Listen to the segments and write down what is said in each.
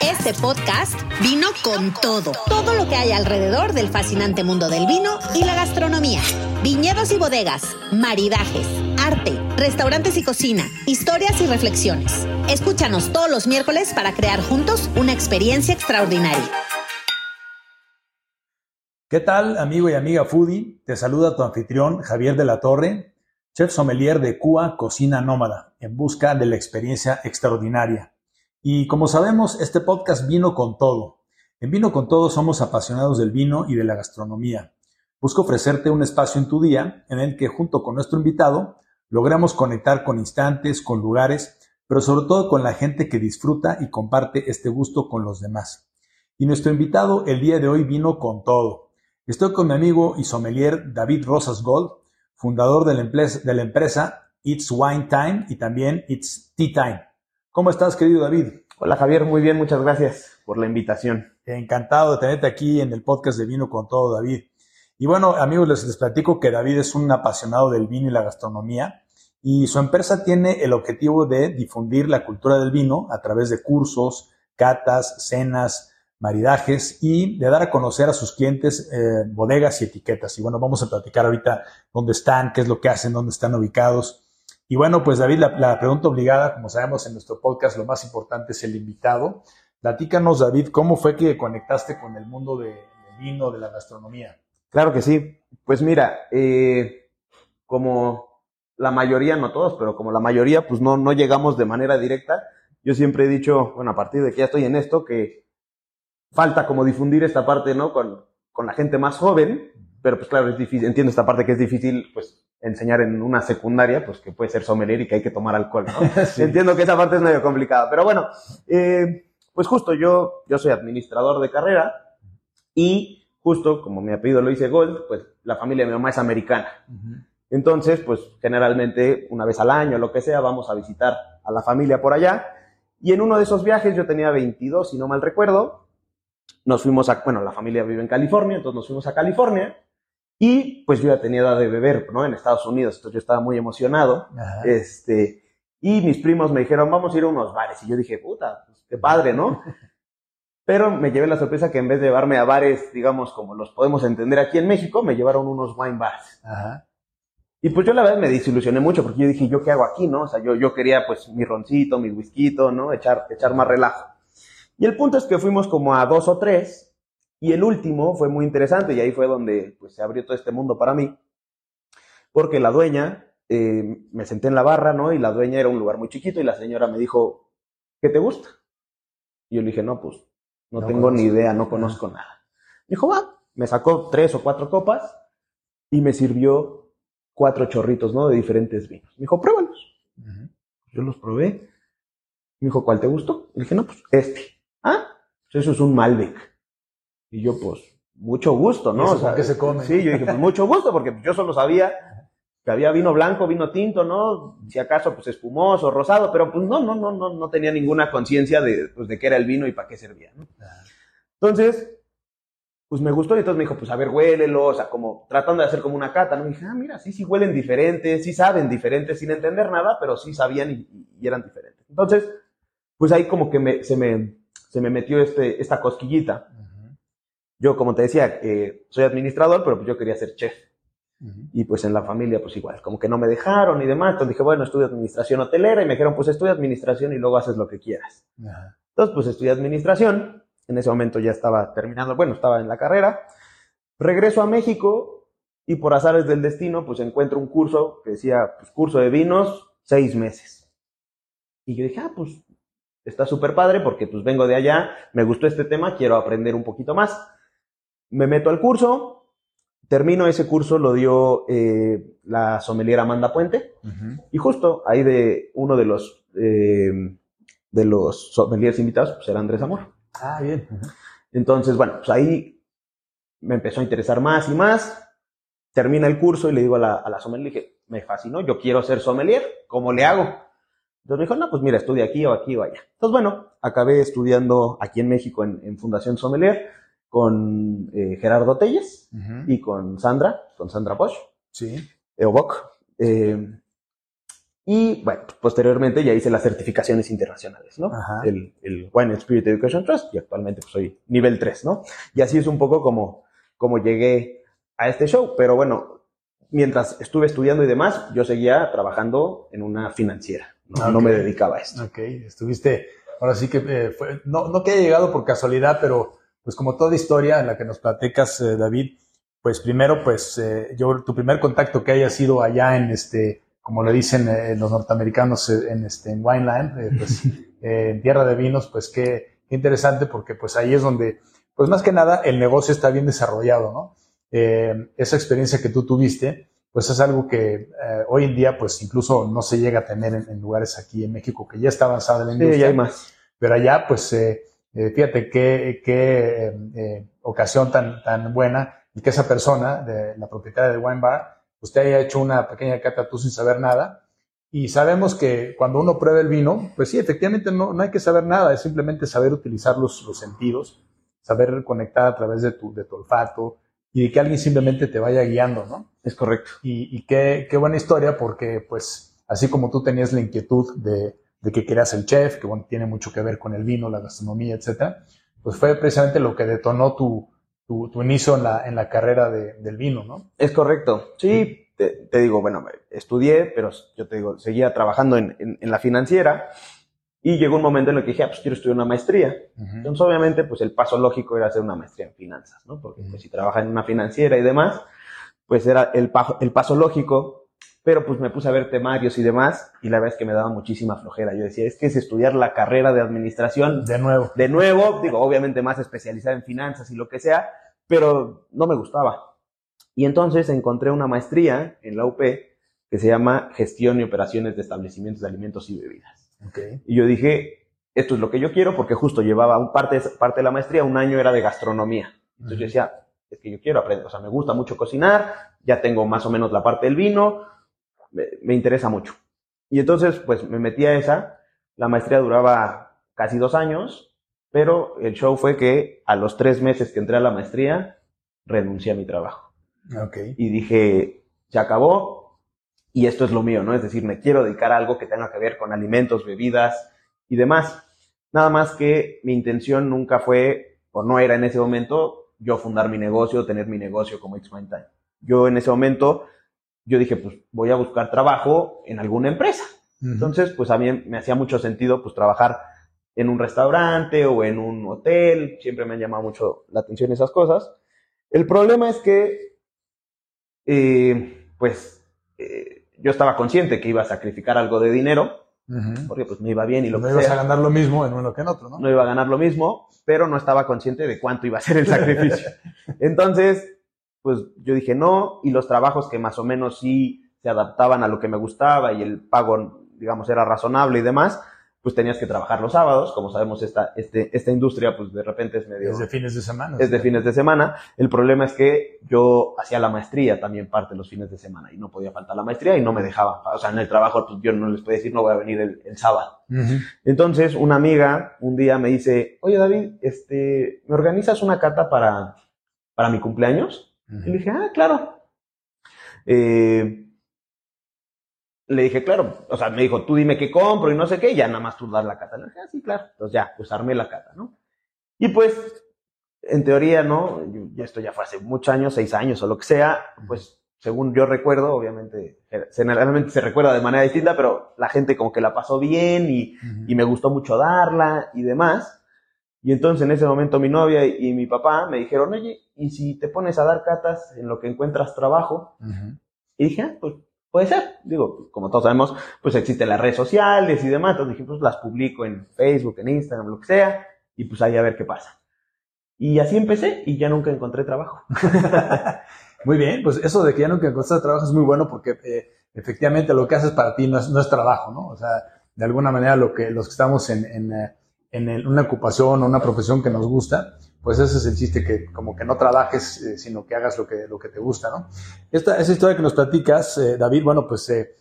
Este podcast vino con todo. Todo lo que hay alrededor del fascinante mundo del vino y la gastronomía. Viñedos y bodegas, maridajes, arte, restaurantes y cocina, historias y reflexiones. Escúchanos todos los miércoles para crear juntos una experiencia extraordinaria. ¿Qué tal, amigo y amiga foodie? Te saluda tu anfitrión Javier de la Torre, chef sommelier de Cua Cocina Nómada, en busca de la experiencia extraordinaria. Y como sabemos, este podcast vino con todo. En Vino con todo somos apasionados del vino y de la gastronomía. Busco ofrecerte un espacio en tu día en el que junto con nuestro invitado logramos conectar con instantes, con lugares, pero sobre todo con la gente que disfruta y comparte este gusto con los demás. Y nuestro invitado el día de hoy vino con todo. Estoy con mi amigo y sommelier David Rosas Gold, fundador de la, empresa, It's Wine Time y también It's Tea Time. ¿Cómo estás, querido David? Hola, Javier. Muy bien, muchas gracias por la invitación. Encantado de tenerte aquí en el podcast de Vino con Todo, David. Y bueno, amigos, les, les platico que David es un apasionado del vino y la gastronomía y su empresa tiene el objetivo de difundir la cultura del vino a través de cursos, catas, cenas, maridajes y de dar a conocer a sus clientes eh, bodegas y etiquetas. Y bueno, vamos a platicar ahorita dónde están, qué es lo que hacen, dónde están ubicados. Y bueno, pues David, la, la pregunta obligada, como sabemos en nuestro podcast, lo más importante es el invitado. Platícanos, David, ¿cómo fue que conectaste con el mundo de, del vino, de la gastronomía? Claro que sí. Pues mira, eh, como la mayoría, no todos, pero como la mayoría, pues no, no llegamos de manera directa. Yo siempre he dicho, bueno, a partir de que ya estoy en esto, que falta como difundir esta parte, ¿no? Con, con la gente más joven, pero pues claro, es difícil, entiendo esta parte que es difícil, pues enseñar en una secundaria, pues que puede ser sommelier y que hay que tomar alcohol, ¿no? sí. Entiendo que esa parte es medio complicada, pero bueno, eh, pues justo yo, yo soy administrador de carrera y justo como mi apellido lo dice Gold, pues la familia de mi mamá es americana. Uh -huh. Entonces, pues generalmente una vez al año, lo que sea, vamos a visitar a la familia por allá. Y en uno de esos viajes, yo tenía 22, si no mal recuerdo, nos fuimos a, bueno, la familia vive en California, entonces nos fuimos a California y pues yo ya tenía edad de beber, ¿no? En Estados Unidos, entonces yo estaba muy emocionado. Ajá. Este, y mis primos me dijeron, vamos a ir a unos bares. Y yo dije, puta, pues, qué padre, ¿no? Pero me llevé la sorpresa que en vez de llevarme a bares, digamos, como los podemos entender aquí en México, me llevaron unos wine bars. Ajá. Y pues yo la verdad me desilusioné mucho porque yo dije, ¿yo qué hago aquí, no? O sea, yo, yo quería pues mi roncito, mi whisky, ¿no? Echar, echar más relajo. Y el punto es que fuimos como a dos o tres, y el último fue muy interesante, y ahí fue donde pues, se abrió todo este mundo para mí, porque la dueña, eh, me senté en la barra, ¿no? Y la dueña era un lugar muy chiquito, y la señora me dijo, ¿qué te gusta? Y yo le dije, no, pues, no, no tengo ni idea, no conozco nada. Me dijo, va, me sacó tres o cuatro copas, y me sirvió cuatro chorritos, ¿no? De diferentes vinos. Me dijo, pruébalos. Uh -huh. Yo los probé. Me dijo, ¿cuál te gustó? Le dije, no, pues este. Ah, eso es un Malbec. Y yo, pues, mucho gusto, ¿no? O sea, qué se come? Sí, yo dije, pues mucho gusto, porque yo solo sabía que había vino blanco, vino tinto, ¿no? Si acaso, pues espumoso, rosado, pero pues no, no, no, no, no tenía ninguna conciencia de, pues, de qué era el vino y para qué servía, ¿no? Entonces, pues me gustó y entonces me dijo, pues a ver, huélelo, o sea, como tratando de hacer como una cata, ¿no? Y dije, ah, mira, sí, sí huelen diferentes, sí saben diferentes, sin entender nada, pero sí sabían y, y eran diferentes. Entonces, pues ahí como que me, se, me, se me metió este, esta cosquillita. Yo, como te decía, eh, soy administrador, pero pues yo quería ser chef. Uh -huh. Y pues en la familia, pues igual, como que no me dejaron y demás. Entonces dije, bueno, estudio administración hotelera y me dijeron, pues estudia administración y luego haces lo que quieras. Uh -huh. Entonces, pues estudié administración. En ese momento ya estaba terminando, bueno, estaba en la carrera. Regreso a México y por azares del destino, pues encuentro un curso que decía, pues curso de vinos, seis meses. Y yo dije, ah, pues está súper padre porque pues vengo de allá, me gustó este tema, quiero aprender un poquito más. Me meto al curso, termino ese curso, lo dio eh, la sommelier Amanda Puente, uh -huh. y justo ahí de uno de los, eh, de los sommeliers invitados, pues era Andrés Amor. Ah, bien. Uh -huh. Entonces, bueno, pues ahí me empezó a interesar más y más. Termina el curso y le digo a la, a la sommelier, dije, me fascinó, yo quiero ser sommelier, ¿cómo le hago? Entonces me dijo, no, pues mira, estudia aquí o aquí o allá. Entonces, bueno, acabé estudiando aquí en México en, en Fundación Sommelier con eh, Gerardo Telles uh -huh. y con Sandra, con Sandra Bosch. Sí. Eoboc. Eh, Y bueno, posteriormente ya hice las certificaciones internacionales, ¿no? El, el, Wine Spirit Education Trust y actualmente pues, soy nivel 3, ¿no? Y así es un poco como, como llegué a este show. Pero bueno, mientras estuve estudiando y demás, yo seguía trabajando en una financiera. No, me dedicaba a esto. Ok, estuviste, ahora sí que eh, fue, no, no que haya llegado por casualidad, pero pues como toda historia en la que nos platicas, eh, David, pues primero, pues eh, yo, tu primer contacto que haya sido allá en este como le dicen eh, los norteamericanos eh, en, este, en Wineland, eh, pues, en tierra de vinos, pues qué, qué, interesante porque pues ahí es donde, pues más que nada, el negocio está bien desarrollado, ¿no? esa experiencia que tú tuviste, pues es algo que hoy en día, pues incluso no se llega a tener en, lugares aquí en México que ya está avanzada la industria. Sí, ya hay más. Pero allá, pues, fíjate qué, qué ocasión tan, tan buena y que esa persona, de, la propietaria del wine bar, usted haya hecho una pequeña cata tú sin saber nada. Y sabemos que cuando uno prueba el vino, pues sí, efectivamente no, no hay que saber nada, es simplemente saber utilizar los, los sentidos, saber conectar a través de tu, de tu olfato y de que alguien simplemente te vaya guiando, ¿no? Es correcto. Y, y qué, qué, buena historia porque, pues, así como tú tenías la inquietud de, de que querías el chef, que bueno, tiene mucho que ver con el vino, la gastronomía, etcétera, pues fue precisamente lo que detonó tu, tu, inicio en la, en la carrera de, del vino, ¿no? Es correcto. Sí, te, digo, bueno, estudié, pero yo te digo, seguía trabajando en, en, la financiera y llegó un momento en el que dije, ah, pues quiero estudiar una maestría. Entonces, obviamente, pues el paso lógico era hacer una maestría en finanzas, ¿no? Porque pues, si trabajas en una financiera y demás, pues era el, el paso lógico pero pues me puse a ver temarios y demás y la verdad es que me daba muchísima flojera. Yo decía, es que es estudiar la carrera de administración. De nuevo. De nuevo, digo, obviamente más especializada en finanzas y lo que sea, pero no me gustaba. Y entonces encontré una maestría en la UP que se llama Gestión y Operaciones de Establecimientos de Alimentos y Bebidas. Okay. Y yo dije, esto es lo que yo quiero porque justo llevaba un parte, parte de la maestría, un año era de gastronomía. Entonces yo decía, es que yo quiero aprender, o sea, me gusta mucho cocinar, ya tengo más o menos la parte del vino, me, interesa mucho. Y entonces, pues me metí a esa. La maestría duraba casi dos años, pero el show fue que a los tres meses que entré a la maestría, renuncié a mi trabajo. Okay. Y dije, se acabó y esto es lo mío, ¿no? Es decir, me quiero dedicar a algo que tenga que ver con alimentos, bebidas y demás. Nada más que mi intención nunca fue, o no era en ese momento, yo fundar mi negocio, tener mi negocio como It's My Time. Yo en ese momento yo dije, pues voy a buscar trabajo en alguna empresa. Entonces, pues a mí me hacía mucho sentido, pues trabajar en un restaurante o en un hotel. Siempre me han llamado mucho la atención esas cosas. El problema es que, eh, pues, eh, yo estaba consciente que iba a sacrificar algo de dinero, porque pues me iba bien y lo no que ibas a ganar lo mismo en uno que en otro, ¿no? No iba a ganar lo mismo, pero no estaba consciente de cuánto iba a ser el sacrificio. Entonces, pues yo dije no, y los trabajos que más o menos sí se adaptaban a lo que me gustaba y el pago, digamos, era razonable y demás, pues tenías que trabajar los sábados, como sabemos esta, este, esta industria pues de repente es medio... Es de fines de semana. Es de fines de semana. El problema es que yo hacía la maestría también parte los fines de semana y no podía faltar la maestría y no me dejaban. O sea, en el trabajo pues yo no les podía decir no voy a venir el, sábado. Entonces una amiga un día me dice, oye David, este, ¿me organizas una cata para, para mi cumpleaños? Y le dije, ah, claro. Eh, le dije, claro, o sea, me dijo, tú dime qué compro y no sé qué, y ya nada más tú das la cata. Le dije, ah, sí, claro. Entonces ya, pues armé la cata, ¿no? Y pues, en teoría, ¿no? Yo, esto ya fue hace muchos años, seis años o lo que sea, pues según yo recuerdo, obviamente, generalmente se recuerda de manera distinta, pero la gente como que la pasó bien y, y me gustó mucho darla y demás. Y entonces en ese momento mi novia y mi papá me dijeron, oye, ¿y si te pones a dar catas en lo que encuentras trabajo? Y dije, ah, pues puede ser. Digo, como todos sabemos, pues existen las redes sociales y demás. Entonces dije, pues las publico en Facebook, en Instagram, lo que sea, y pues ahí a ver qué pasa. Y así empecé y ya nunca encontré trabajo. muy bien, pues eso de que ya nunca encontraste trabajo es muy bueno porque eh, efectivamente lo que haces para ti no es, no es, trabajo, ¿no? O sea, de alguna manera lo que los que estamos en, en eh, en una ocupación o una profesión que nos gusta, pues ese es el chiste, que como que no trabajes, eh, sino que hagas lo que, lo que te gusta, ¿no? Esta, esa historia que nos platicas, eh, David, bueno, pues eh,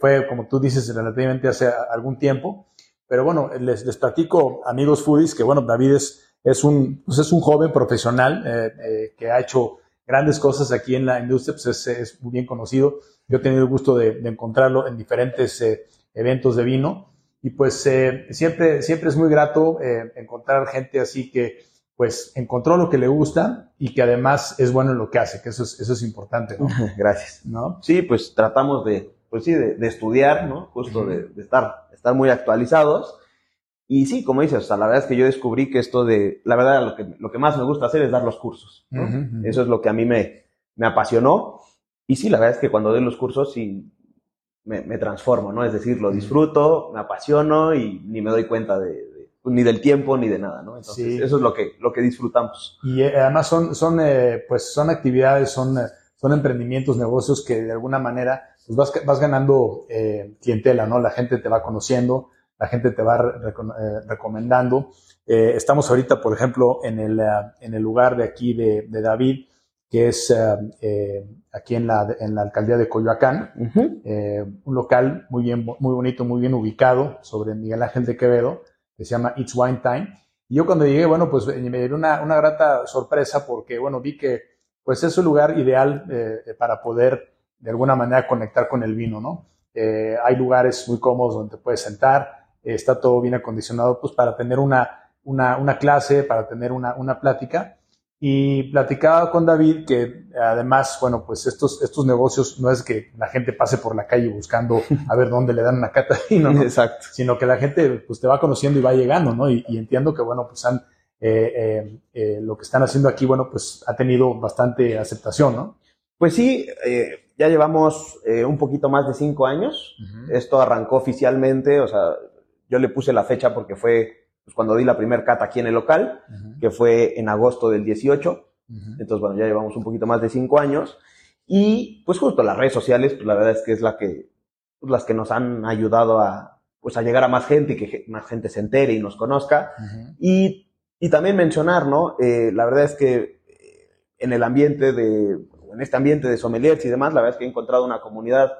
fue, como tú dices, relativamente hace algún tiempo, pero bueno, les, les platico, amigos foodies, que bueno, David es, es, un, pues es un joven profesional que ha hecho grandes cosas aquí en la industria, pues es, muy bien conocido. Yo he tenido el gusto de, encontrarlo en diferentes eventos de vino y pues eh, siempre, siempre es muy grato eh, encontrar gente así que pues encontró lo que le gusta y que además es bueno en lo que hace, que eso es, eso es importante, ¿no? Gracias. ¿No? Sí, pues tratamos de, pues sí, de, de estudiar, ¿no? Justo de, de estar, estar muy actualizados. Y sí, como dices, o sea, la verdad es que yo descubrí que esto de, la verdad, lo que, lo que más me gusta hacer es dar los cursos, ¿no? Ujú, ujú. Eso es lo que a mí me, me apasionó. Y sí, la verdad es que cuando doy los cursos sí me, me transformo, ¿no? Es decir, lo disfruto, me apasiono y ni me doy cuenta de, de- ni del tiempo ni de nada, ¿no? Entonces, Sí. eso es lo que, lo que disfrutamos. Y eh, además son, son, eh, pues son actividades, son, eh, son emprendimientos, negocios que de alguna manera pues vas, vas ganando eh, clientela, ¿no? La gente te va conociendo, la gente te va re- eh, recomendando. Estamos ahorita, por ejemplo, en el, en el lugar de aquí de, de David, que es eh, eh, aquí en la, en la alcaldía de Coyoacán, eh, un local muy bien, muy bonito, muy bien ubicado sobre Miguel Ángel de Quevedo, que se llama It's Wine Time. Y yo cuando llegué, bueno, pues me dio una, una grata sorpresa porque, bueno, vi que pues es un lugar ideal eh, para poder de alguna manera conectar con el vino, ¿no? Hay lugares muy cómodos donde te puedes sentar, está todo bien acondicionado, pues para tener una, una, una clase, para tener una, una plática. Y platicaba con David que además, bueno, pues estos, estos negocios no es que la gente pase por la calle buscando a ver dónde le dan una cata de vino, ¿no? Exacto. sino que la gente pues te va conociendo y va llegando, ¿no? Y, y entiendo que, bueno, pues han, eh, eh, eh, lo que están haciendo aquí, bueno, pues ha tenido bastante aceptación, ¿no? Pues sí, eh, ya llevamos un poquito más de cinco años. Esto arrancó oficialmente, o sea, yo le puse la fecha porque fue pues, cuando di la primer cata aquí en el local, Ujú, que fue en agosto del 18. ujú. Entonces, bueno, ya llevamos un poquito más de cinco años. Y pues justo las redes sociales, pues la verdad es que es la que, pues, las que nos han ayudado a, pues a llegar a más gente y que más gente se entere y nos conozca. Ujú. Y, y también mencionar, ¿no? Eh, la verdad es que eh, en el ambiente de, en este ambiente de sommeliers y demás, la verdad es que he encontrado una comunidad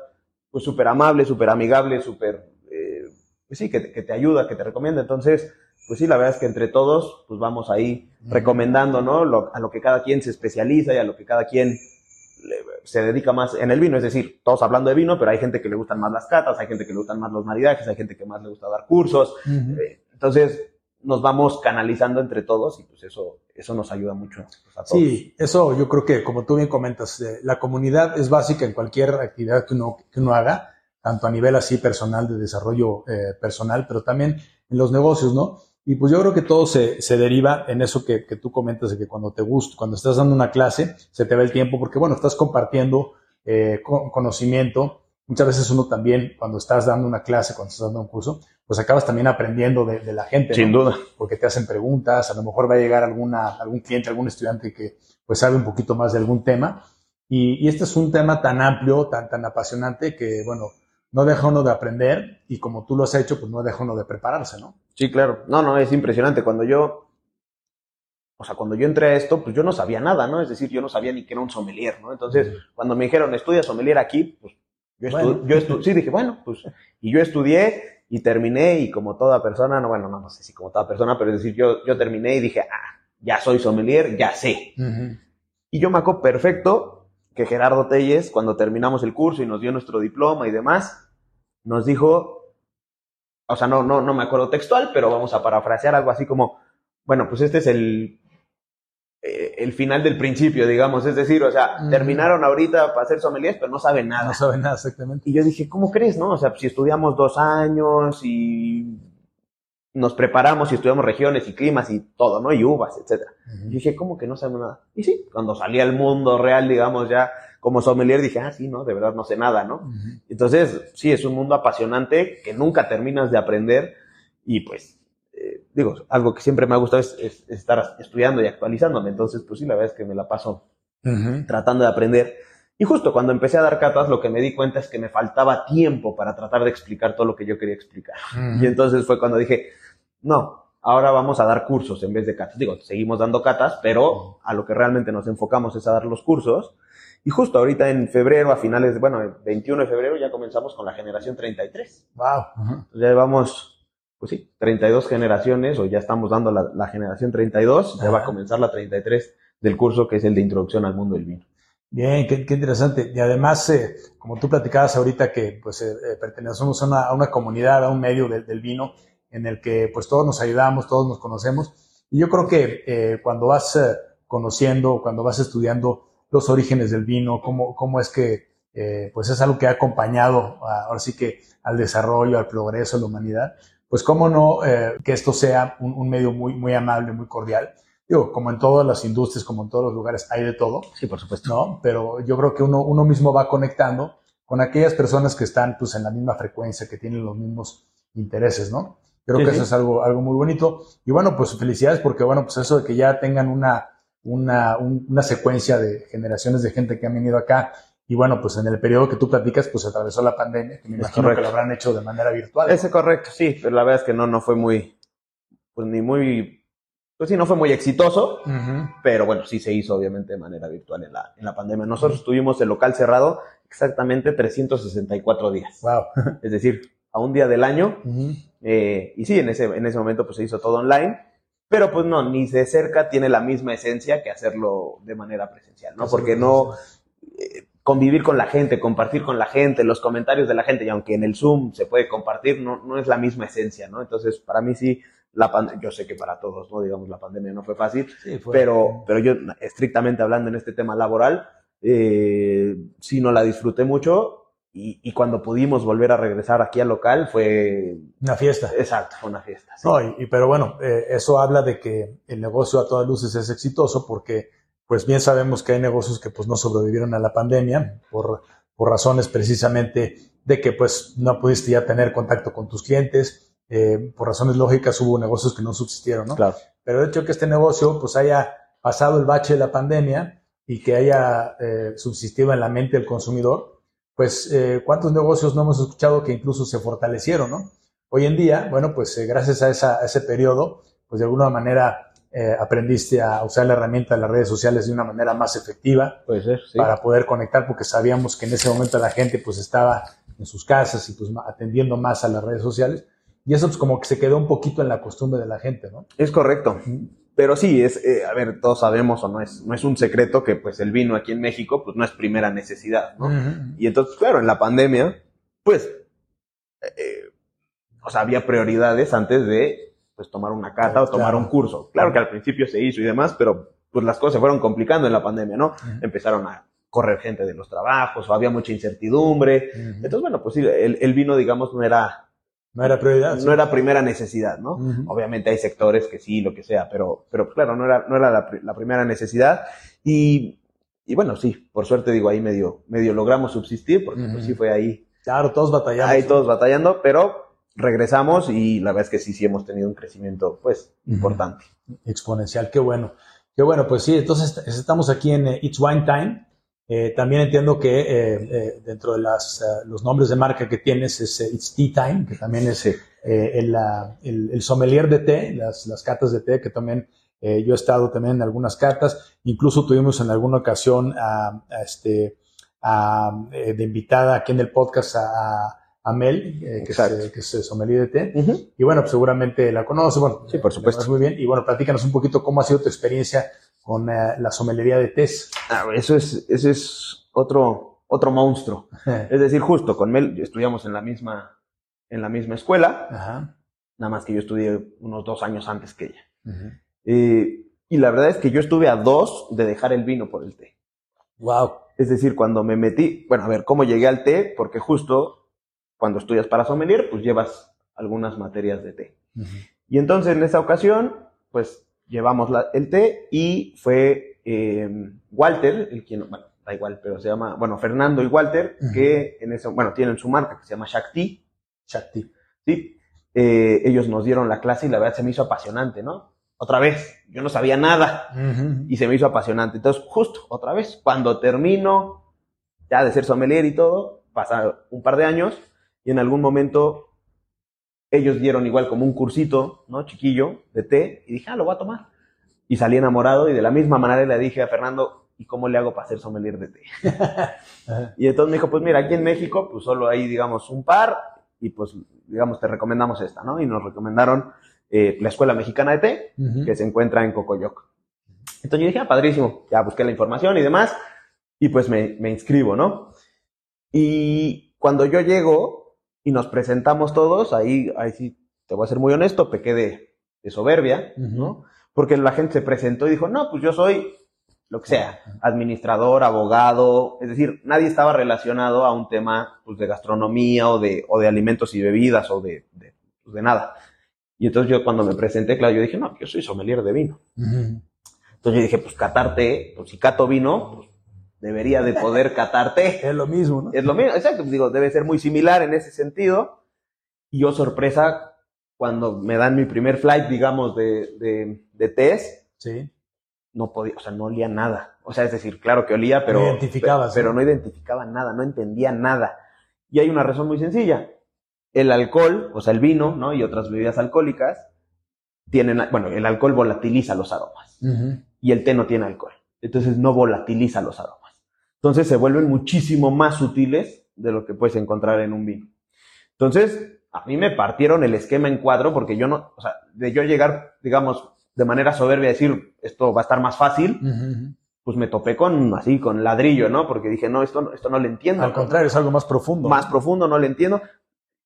pues súper amable, súper amigable, súper, eh, pues sí, que, te- que te ayuda, que te recomienda. Entonces, pues sí, la verdad es que entre todos, pues vamos ahí recomendando, ¿no? Lo- a lo que cada quien se especializa y a lo que cada quien le- se dedica más en el vino. Es decir, todos hablando de vino, pero hay gente que le gustan más las catas, hay gente que le gustan más los maridajes, hay gente que más le gusta dar cursos. Eh, Entonces, nos vamos canalizando entre todos y pues eso, eso nos ayuda mucho pues, a todos. Sí, eso yo creo que, como tú bien comentas, eh, la comunidad es básica en cualquier actividad que uno, que uno haga, tanto a nivel así personal, de desarrollo eh, personal, pero también en los negocios, ¿no? Y pues yo creo que todo se, se deriva en eso que, que tú comentas, de que cuando te gusta, cuando estás dando una clase, se te va el tiempo, porque bueno, estás compartiendo eh, co- conocimiento. Muchas veces uno también, cuando estás dando una clase, cuando estás dando un curso, pues acabas también aprendiendo de, de la gente. ¿no? Sin duda. porque te hacen preguntas, a lo mejor va a llegar alguna, algún cliente, algún estudiante que pues sabe un poquito más de algún tema. Y, y este es un tema tan amplio, tan, tan apasionante que, bueno, no deja uno de aprender y como tú lo has hecho, pues no deja uno de prepararse, ¿no? Sí, claro. No, no, es impresionante. Cuando yo, o sea, cuando yo entré a esto, pues yo no sabía nada, ¿no? Es decir, yo no sabía ni que era un sommelier, ¿no? Entonces, cuando me dijeron, estudia sommelier aquí, pues yo, estu Bueno. yo estu sí, dije, bueno, pues, y yo estudié y terminé y como toda persona, no, bueno, no, no sé si como toda persona, pero es decir, yo, yo terminé y dije, ah, ya soy sommelier, ya sé. Y yo me acuerdo perfecto que Gerardo Telles, cuando terminamos el curso y nos dio nuestro diploma y demás, nos dijo, o sea, no, no, no me acuerdo textual, pero vamos a parafrasear algo así como, bueno, pues este es el, eh, el final del principio, digamos, es decir, o sea, terminaron ahorita para ser sommeliers, pero no saben nada. No sabe nada exactamente. Y yo dije, ¿cómo crees, no? O sea, si estudiamos dos años y nos preparamos y estudiamos regiones y climas y todo, ¿no? Y uvas, etcétera. Y dije, ¿cómo que no sabemos nada? Y sí, cuando salí al mundo real, digamos, ya como sommelier, dije, ah, sí, no, de verdad no sé nada, ¿no? Entonces, sí, es un mundo apasionante que nunca terminas de aprender y pues, eh, digo, algo que siempre me ha gustado es, es estar estudiando y actualizándome. Entonces, pues sí, la verdad es que me la paso Ujú. tratando de aprender. Y justo cuando empecé a dar catas, lo que me di cuenta es que me faltaba tiempo para tratar de explicar todo lo que yo quería explicar. Y entonces fue cuando dije, no, ahora vamos a dar cursos en vez de catas. Digo, seguimos dando catas, pero a lo que realmente nos enfocamos es a dar los cursos. Y justo ahorita en febrero, a finales, de, bueno, el 21 de febrero ya comenzamos con la generación 33. Wow. Ya llevamos, pues sí, 32 generaciones, o ya estamos dando la, la generación 32, ya va a comenzar la 33 del curso, que es el de Introducción al Mundo del Vino. Bien, qué, interesante. Y además, eh, como tú platicabas ahorita que pues eh, eh, pertenecemos a una, a una, comunidad, a un medio del vino en el que pues todos nos ayudamos, todos nos conocemos. Y yo creo que cuando vas conociendo, cuando vas estudiando los orígenes del vino, cómo, cómo es que pues es algo que ha acompañado ahora sí que al desarrollo, al progreso de la humanidad, pues cómo no que esto sea un, un medio muy, muy amable, muy cordial digo, como en todas las industrias, como en todos los lugares, hay de todo. Sí, por supuesto. ¿no? Pero yo creo que uno, uno mismo va conectando con aquellas personas que están pues en la misma frecuencia, que tienen los mismos intereses, ¿no? Creo que eso es algo, algo muy bonito. Y bueno, pues felicidades porque bueno, pues eso de que ya tengan una, una, una secuencia de generaciones de gente que han venido acá. Y bueno, pues en el periodo que tú platicas, pues atravesó la pandemia, que me imagino que lo habrán hecho de manera virtual. Ese correcto, sí, pero la verdad es que no, no fue muy, pues ni muy pues sí, no fue muy exitoso, pero bueno, sí se hizo obviamente de manera virtual en la, en la pandemia. Nosotros tuvimos el local cerrado exactamente 364 días. Wow. Es decir, a un día del año. Eh, y sí, en ese, en ese momento pues se hizo todo online, pero pues no, ni de cerca tiene la misma esencia que hacerlo de manera presencial, ¿no? Porque no eh, convivir con la gente, compartir con la gente, los comentarios de la gente, y aunque en el Zoom se puede compartir, no, no es la misma esencia, ¿no? Entonces, para mí sí la yo sé que para todos, ¿no? Digamos, la pandemia no fue fácil, pero, pero yo, estrictamente hablando en este tema laboral, eh, sí no la disfruté mucho y, y, cuando pudimos volver a regresar aquí al local fue... Una fiesta. Exacto, fue una fiesta. No, y, pero bueno, eh, eso habla de que el negocio a todas luces es exitoso porque pues bien sabemos que hay negocios que pues no sobrevivieron a la pandemia por, por razones precisamente de que pues no pudiste ya tener contacto con tus clientes, eh, por razones lógicas hubo negocios que no subsistieron, ¿no? Claro. Pero el hecho de que este negocio pues haya pasado el bache de la pandemia y que haya eh, subsistido en la mente del consumidor, pues eh, cuántos negocios no hemos escuchado que incluso se fortalecieron, ¿no? Hoy en día, bueno, pues gracias a, esa, ese periodo, pues de alguna manera aprendiste a usar la herramienta de las redes sociales de una manera más efectiva Puede ser, sí. para poder conectar, porque sabíamos que en ese momento la gente pues estaba en sus casas y pues atendiendo más a las redes sociales. Y eso pues como que se quedó un poquito en la costumbre de la gente, ¿no? Es correcto. Pero sí, es, eh, a ver, todos sabemos o no es, no es un secreto que pues el vino aquí en México pues no es primera necesidad, ¿no? Y entonces, claro, en la pandemia, pues, eh, o sea, había prioridades antes de pues tomar una cata o tomar un curso. Claro que al principio se hizo y demás, pero pues las cosas se fueron complicando en la pandemia, ¿no? Empezaron a correr gente de los trabajos o había mucha incertidumbre. Entonces, bueno, pues sí, el, el vino, digamos, no era no era prioridad. No era primera necesidad, ¿no? Obviamente hay sectores que sí, lo que sea, pero, pero claro, no era, no era la, primera necesidad. Y, y, bueno, sí, por suerte digo, ahí medio, medio logramos subsistir, porque pues sí fue ahí. Claro, todos batallando. Ahí todos batallando, pero regresamos y la verdad es que sí, sí hemos tenido un crecimiento, pues, importante. Exponencial, qué bueno. Qué bueno, pues sí, entonces estamos aquí en eh, It's Wine Time. Eh, también entiendo que eh, eh, dentro de las, los nombres de marca que tienes es It's Tea Time, que también es el, el, el, sommelier de té, las, las catas de té, que también yo he estado también en algunas catas. Incluso tuvimos en alguna ocasión a, este, a, de invitada aquí en el podcast a, a Mel, que, es, que es sommelier de té. Y bueno, pues seguramente la conoce. Bueno, sí, por supuesto. Muy bien. Y bueno, platícanos un poquito cómo ha sido tu experiencia con eh, la somelería de tés. Ah, eso es, ese es otro, otro monstruo. es decir, justo con Mel estudiamos en la misma, en la misma escuela, Ajá. nada más que yo estudié unos dos años antes que ella. Eh, y la verdad es que yo estuve a dos de dejar el vino por el té. Wow. Es decir, cuando me metí, bueno, a ver, ¿cómo llegué al té? Porque justo cuando estudias para sommelier, pues llevas algunas materias de té. Y entonces en esa ocasión, pues llevamos el té y fue eh, Walter, el quien, bueno, da igual, pero se llama, bueno, Fernando y Walter, que en eso, bueno, tienen su marca que se llama Shakti. Shakti. Sí. Eh, ellos nos dieron la clase y la verdad se me hizo apasionante, ¿no? Otra vez, yo no sabía nada y se me hizo apasionante. Entonces, justo, otra vez, cuando termino ya de ser sommelier y todo, pasa un par de años y en algún momento ellos dieron igual como un cursito, ¿no? Chiquillo, de té, y dije, ah, lo voy a tomar. Y salí enamorado y de la misma manera le dije a Fernando, ¿y cómo le hago para ser sommelier de té? y entonces me dijo, pues mira, aquí en México, pues solo hay, digamos, un par, y pues, digamos, te recomendamos esta, ¿no? Y nos recomendaron eh, la Escuela Mexicana de Té, que se encuentra en Cocoyoc. Entonces yo dije, ah, padrísimo, ya busqué la información y demás, y pues me, me inscribo, ¿no? Y cuando yo llego y nos presentamos todos, ahí, ahí sí, te voy a ser muy honesto, pequé de, de soberbia, ¿no? Porque la gente se presentó y dijo, no, pues yo soy lo que sea, administrador, abogado, es decir, nadie estaba relacionado a un tema pues, de gastronomía o de, o de alimentos y bebidas o de, de, pues, de, nada. Y entonces yo cuando me presenté, claro, yo dije, no, yo soy sommelier de vino. Entonces yo dije, pues catarte, pues si cato vino, pues debería de poder catarte. Es lo mismo, ¿no? Es lo mismo, exacto, digo, debe ser muy similar en ese sentido. Y yo sorpresa, cuando me dan mi primer flight, digamos, de, de, de test, sí no podía, o sea, no olía nada. O sea, es decir, claro que olía, pero, no identificaba, pero, ¿no? identificaba nada, no entendía nada. Y hay una razón muy sencilla. El alcohol, o sea, el vino, ¿no? Y otras bebidas alcohólicas, tienen, bueno, el alcohol volatiliza los aromas. Uh -huh. Y el té no tiene alcohol. Entonces no volatiliza los aromas. Entonces se vuelven muchísimo más sutiles de lo que puedes encontrar en un vino. Entonces, a mí me partieron el esquema en cuadro porque yo no, o sea, de yo llegar, digamos, de manera soberbia decir, esto va a estar más fácil, uh -huh. pues me topé con así, con ladrillo, ¿no? Porque dije, no, esto, esto no lo entiendo. Al contrario, es algo más profundo. Más profundo, no lo entiendo.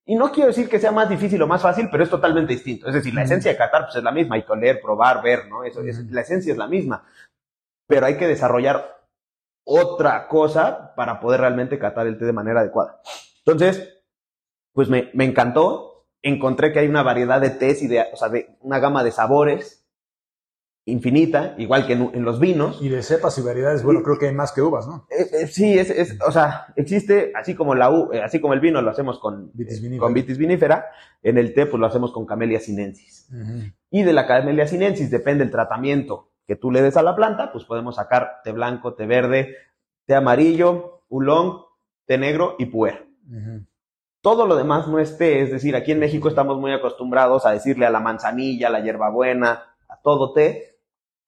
Y no quiero decir que sea más difícil o más fácil, pero es totalmente distinto. Es decir, la esencia de Qatar pues, es la misma, hay que oler, probar, ver, ¿no? Eso, es, la esencia es la misma. Pero hay que desarrollar otra cosa para poder realmente catar el té de manera adecuada. Entonces, pues me, me encantó. Encontré que hay una variedad de tés y de, o sea, de una gama de sabores infinita, igual que en, en, los vinos. Y de cepas y variedades, bueno, y, creo que hay más que uvas, ¿no? Eh, eh, sí, es, es, o sea, existe, así como la u, eh, así como el vino lo hacemos con vitis vinífera, con vitis vinífera en el té pues lo hacemos con Camellia sinensis. Uh -huh. Y de la Camellia sinensis depende el tratamiento que tú le des a la planta, pues podemos sacar té blanco, té verde, té amarillo, oolong, té negro y puer. Uh -huh. Todo lo demás no es té, es decir, aquí en México estamos muy acostumbrados a decirle a la manzanilla, a la hierbabuena, a todo té,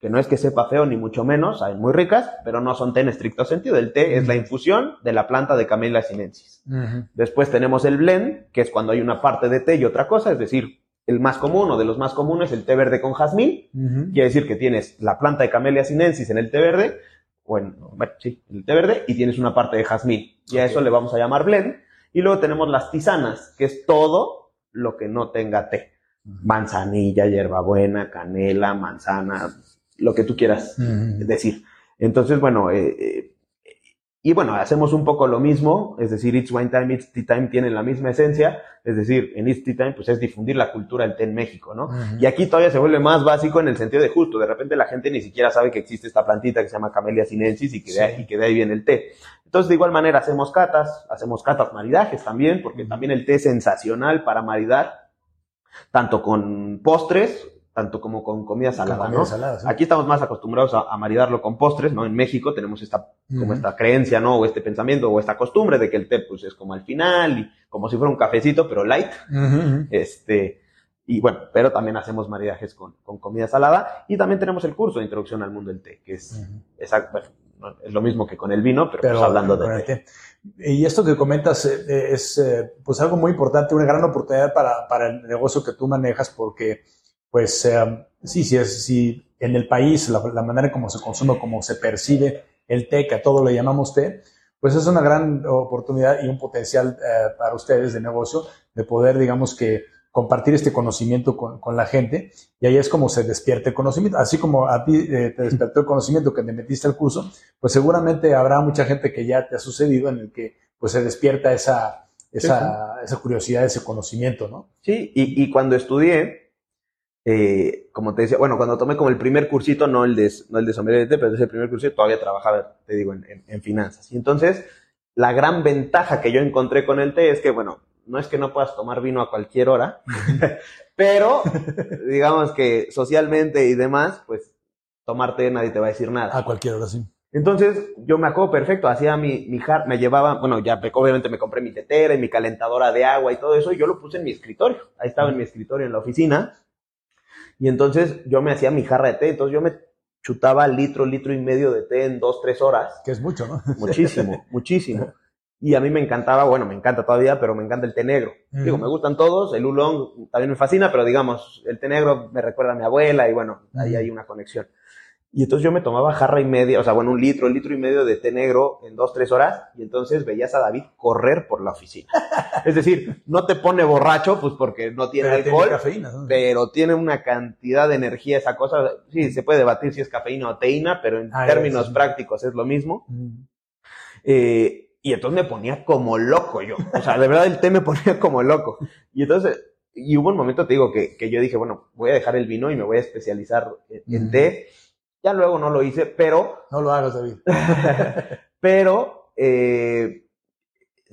que no es que sepa feo ni mucho menos, hay muy ricas, pero no son té en estricto sentido. El té uh -huh. es la infusión de la planta de Camellia sinensis. Uh -huh. Después tenemos el blend, que es cuando hay una parte de té y otra cosa, es decir, el más común o de los más comunes, el té verde con jazmín. Uh -huh. Quiere decir que tienes la planta de Camellia sinensis en el té verde, o en, bueno, sí, en el té verde, y tienes una parte de jazmín. Y a eso le vamos a llamar blend. Y luego tenemos las tisanas, que es todo lo que no tenga té. Manzanilla, hierbabuena, canela, manzana, lo que tú quieras uh -huh. decir. Entonces, bueno, eh, eh, y bueno, hacemos un poco lo mismo, es decir, It's Wine Time, It's Tea Time tienen la misma esencia, es decir, en It's Tea Time pues es difundir la cultura del té en México, ¿no? Uh -huh. Y aquí todavía se vuelve más básico en el sentido de justo, de repente la gente ni siquiera sabe que existe esta plantita que se llama Camellia sinensis y que, sí. de, ahí, y que de ahí viene el té. Entonces, de igual manera, hacemos catas, hacemos catas maridajes también, porque también el té es sensacional para maridar, tanto con postres tanto como con comida salada, con comida ¿no? Salada, sí. Aquí estamos más acostumbrados a, a, maridarlo con postres, ¿no? En México tenemos esta, uh -huh. como esta creencia, ¿no? O este pensamiento, o esta costumbre de que el té, pues, es como al final, y como si fuera un cafecito, pero light. Uh -huh. Este, y bueno, pero también hacemos maridajes con, con, comida salada, y también tenemos el curso de introducción al mundo del té, que es, uh -huh. bueno, es lo mismo que con el vino, pero, pero pues hablando de té. Y esto que comentas eh, es, eh, pues, algo muy importante, una gran oportunidad para, para el negocio que tú manejas, porque pues eh, sí, sí, es, sí, en el país, la, la, manera como se consume, como se percibe el té, que a todo le llamamos té, pues es una gran oportunidad y un potencial eh, para ustedes de negocio de poder, digamos que, compartir este conocimiento con, con, la gente y ahí es como se despierta el conocimiento. Así como a ti eh, te despertó el conocimiento que te metiste al curso, pues seguramente habrá mucha gente que ya te ha sucedido en el que pues se despierta esa, esa, sí, sí. esa curiosidad, ese conocimiento, ¿no? Sí, y, y cuando estudié, eh, como te decía, bueno, cuando tomé como el primer cursito, no el de, no el de sommelier pero ese primer cursito todavía trabajaba, te digo, en, en, en, finanzas. Y entonces, la gran ventaja que yo encontré con el té es que, bueno, no es que no puedas tomar vino a cualquier hora, pero digamos que socialmente y demás, pues tomar té nadie te va a decir nada. A cualquier hora, sí. Entonces, yo me acuerdo perfecto, hacía mi, mi jar, me llevaba, bueno, ya obviamente me compré mi tetera y mi calentadora de agua y todo eso, y yo lo puse en mi escritorio. Ahí estaba en mi escritorio en la oficina, y entonces yo me hacía mi jarra de té, entonces yo me chutaba litro, litro y medio de té en dos, tres horas. Que es mucho, ¿no? Muchísimo, muchísimo. Y a mí me encantaba, bueno, me encanta todavía, pero me encanta el té negro. Uh -huh. Digo, me gustan todos, el oolong también me fascina, pero digamos, el té negro me recuerda a mi abuela y bueno, ahí hay una conexión. Y entonces yo me tomaba jarra y media, o sea, bueno, un litro, un litro y medio de té negro en dos, tres horas, y entonces veías a David correr por la oficina. es decir, no te pone borracho, pues porque no tiene Pero tiene alcohol, cafeína, ¿no? pero tiene una cantidad de energía esa cosa. Sí, se puede debatir si es cafeína o teína, pero en términos sí. prácticos es lo mismo. Mm. Eh, y entonces me ponía como loco yo. O sea, de verdad el té me ponía como loco. Y entonces, y hubo un momento, te digo, que, que yo dije, bueno, voy a dejar el vino y me voy a especializar en, en Ujú. té. Ya luego no lo hice, pero, No lo hagas, David. pero, eh,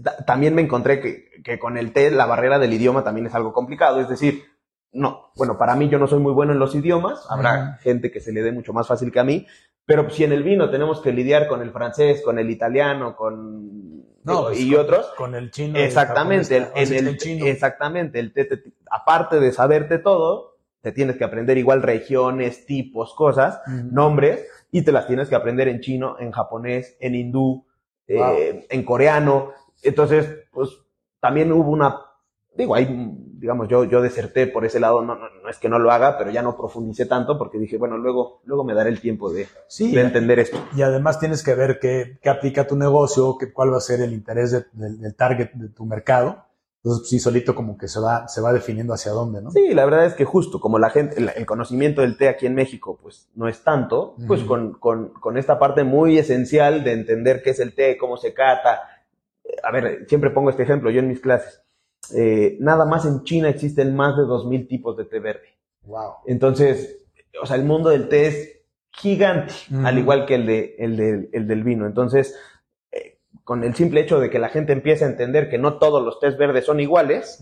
ta- también me encontré que, que con el té la barrera del idioma también es algo complicado. Es decir, no, bueno, para mí yo no soy muy bueno en los idiomas. Habrá gente que se le dé mucho más fácil que a mí. Pero si en el vino tenemos que lidiar con el francés, con el italiano, con No, pues, y con- otros, Con el chino. el exactamente, el, el, chino. exactamente, el té te- aparte de saberte todo, te tienes que aprender igual regiones, tipos, cosas, nombres, y te las tienes que aprender en chino, en japonés, en hindú, eh, en coreano. Entonces, pues también hubo una, digo, ahí, digamos, yo, yo deserté por ese lado, no, no, no es que no lo haga, pero ya no profundicé tanto porque dije, bueno, luego, luego me daré el tiempo de, Sí, de entender esto. y además tienes que ver qué, qué aplica tu negocio, qué, cuál va a ser el interés de- del, del target de tu mercado. Entonces, sí, solito como que se va, se va definiendo hacia dónde, ¿no? Sí, la verdad es que justo como la gente, el, el conocimiento del té aquí en México, pues no es tanto, pues con, con, con esta parte muy esencial de entender qué es el té, cómo se cata. A ver, siempre pongo este ejemplo, yo en mis clases. Eh, nada más en China existen más de 2.000 tipos de té verde. Wow. Entonces, o sea, el mundo del té es gigante, al igual que el, de, el, del- el del vino. Entonces, con el simple hecho de que la gente empiece a entender que no todos los tés verdes son iguales,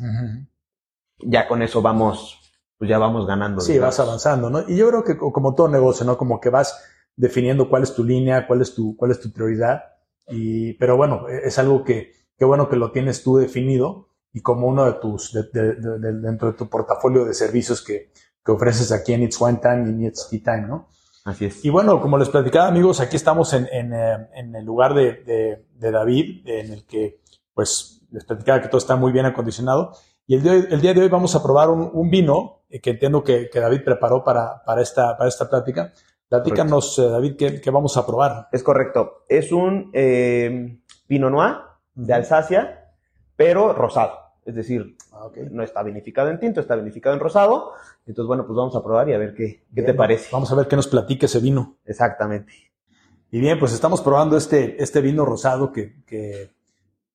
ya con eso vamos, pues ya vamos ganando. Sí, digamos. vas avanzando, ¿no? Y yo creo que co- como todo negocio, ¿no? Como que vas definiendo cuál es tu línea, cuál es tu, cuál es tu prioridad. Y, pero bueno, e- es algo que, qué bueno que lo tienes tú definido y como uno de tus, de- de- de- de- dentro de tu portafolio de servicios que, que ofreces aquí en It's One Time y en It's Tea Time, ¿no? Así es. Y bueno, como les platicaba, amigos, aquí estamos en, en, eh, en el lugar de, de- de David, en el que, pues, les platicaba que todo está muy bien acondicionado. Y el día, de hoy- el día de hoy vamos a probar un, un vino eh, que entiendo que, que David preparó para, para, esta, para esta plática. Platícanos, eh, David, ¿qué, qué vamos a probar? Es correcto. Es un eh, Pinot Noir de Alsacia, pero rosado. Es decir, Ah, no está vinificado en tinto, está vinificado en rosado. Entonces, bueno, pues vamos a probar y a ver qué, qué te parece. Vamos a ver qué nos platica ese vino. Exactamente. Y bien, pues estamos probando este, este vino rosado que, que,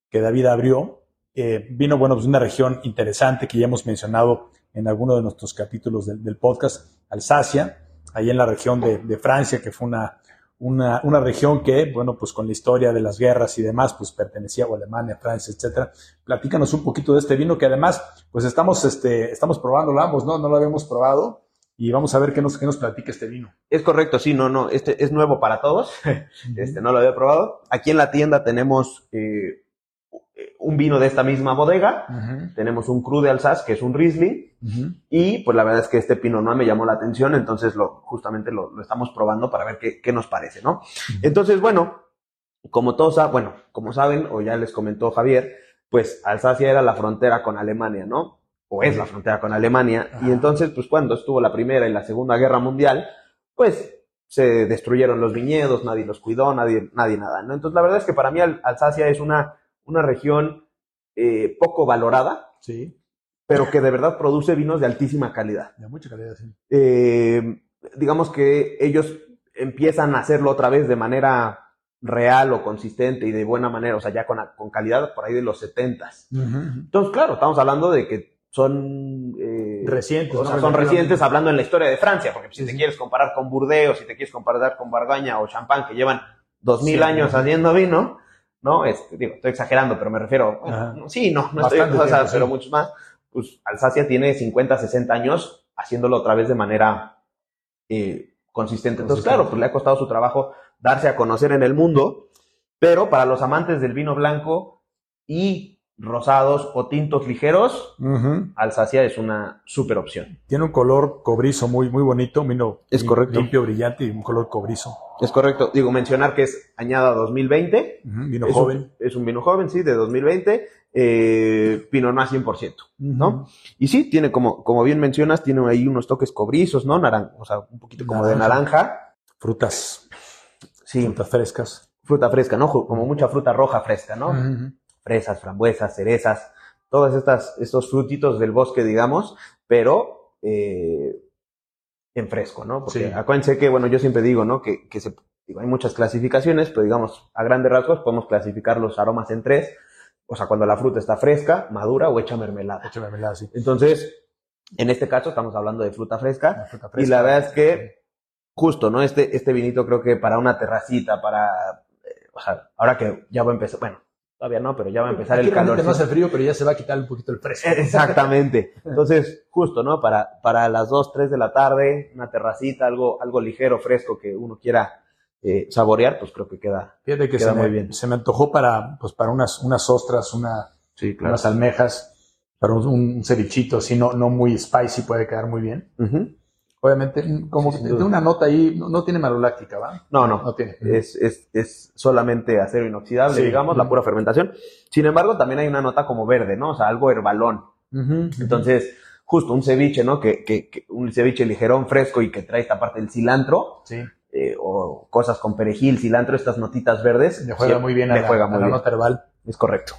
que David abrió. Eh, vino, bueno, pues de una región interesante que ya hemos mencionado en alguno de nuestros capítulos del, del podcast, Alsacia, ahí en la región de, de Francia, que fue una, una, una región que, bueno, pues con la historia de las guerras y demás, pues pertenecía a Alemania, Francia, etcétera. Platícanos un poquito de este vino que además, pues estamos, este, estamos probándolo ambos, ¿no? No lo habíamos probado y vamos a ver qué nos, qué nos platica este vino. Es correcto, sí, no, no. Este es nuevo para todos. Este no lo había probado. Aquí en la tienda tenemos eh, un vino de esta misma bodega. Tenemos un cru de Alsace, que es un Riesling. Y pues la verdad es que este Pinot Noir me llamó la atención, entonces lo, justamente lo, lo estamos probando para ver qué, qué nos parece, ¿no? Entonces, bueno, como todos, bueno, como saben, o ya les comentó Javier, pues Alsacia era la frontera con Alemania, ¿no? O es la frontera con Alemania. Y entonces, pues cuando estuvo la Primera y la Segunda Guerra Mundial, pues se destruyeron los viñedos, nadie los cuidó, nadie, nadie nada, ¿no? Entonces, la verdad es que para mí Al- Alsacia es una, una región eh, poco valorada, Sí, pero que de verdad produce vinos de altísima calidad. de mucha calidad, sí. Eh, digamos que ellos empiezan a hacerlo otra vez de manera real o consistente y de buena manera, o sea, ya con, con calidad por ahí de los 70 Entonces, claro, estamos hablando de que son eh, Recientes, o ¿no? sea, son recientes hablando en la historia de Francia, porque si Sí, te sí. quieres comparar con Burdeos, si te quieres comparar con Bargaña o Champán, que llevan 2000 Sí, años haciendo vino, ¿no? Este, digo, estoy exagerando, pero me refiero, bueno, sí, no, no estoy, Bastante o sea, tiempo, sí. pero muchos más. Pues Alsacia tiene 50, 60 años haciéndolo otra vez de manera eh, consistente. Entonces, Consistente. claro, pues le ha costado su trabajo darse a conocer en el mundo, pero para los amantes del vino blanco y rosados o tintos ligeros. Alsacia es una súper opción. Tiene un color cobrizo muy, muy bonito, vino Es correcto. limpio, brillante y un color cobrizo. Es correcto. Digo, mencionar que es añada 2020. Ujú, Vino es joven. Un, es un vino joven, sí, de 2020. Eh, Pinot Noir 100%, ¿no? Y sí, tiene como, como bien mencionas, tiene ahí unos toques cobrizos, ¿no? Naran o sea, un poquito como de Naranja. naranja. frutas, Sí, frutas frescas. fruta fresca, ¿no? Como mucha fruta roja fresca, ¿no? Fresas, frambuesas, cerezas, todas estas, estos frutitos del bosque, digamos, pero eh, en fresco, ¿no? Porque Sí. acuérdense que, bueno, yo siempre digo, ¿no? Que, que se, digo, hay muchas clasificaciones, pero digamos, a grandes rasgos podemos clasificar los aromas en tres. O sea, cuando la fruta está fresca, madura o hecha mermelada. Hecho mermelada, sí. Entonces, en este caso estamos hablando de fruta fresca. Y la verdad es que, justo, ¿no? Este, este vinito creo que para una terracita, para, eh, o sea, ahora que ya va a empezar, bueno, todavía no, pero ya va a empezar Aquí el calor. no hace frío, pero ya se va a quitar un poquito el fresco. Exactamente. Entonces, justo, ¿no? Para, para las 2, 3 de la tarde, una terracita, algo, algo ligero, fresco que uno quiera eh, saborear, pues creo que queda. Fíjate que Queda se me, muy bien. se me antojó para, pues, para unas, unas ostras, una, Sí, unas almejas, para un, un cevichito así, no, no muy spicy, puede quedar muy bien. Obviamente, como Sí, que duda. una nota ahí, no, no tiene maloláctica, ¿va? No, no. No tiene. Es, es, es solamente acero inoxidable, Sí. digamos, la pura fermentación. Sin embargo, también hay una nota como verde, ¿no? O sea, algo herbalón. Entonces, justo un ceviche, ¿no? Que, que, que un ceviche ligerón, fresco y que trae esta parte del cilantro, Sí, eh, o cosas con perejil, cilantro, estas notitas verdes. le juega sí, muy bien a le la, juega a muy la bien. nota herbal. Es correcto.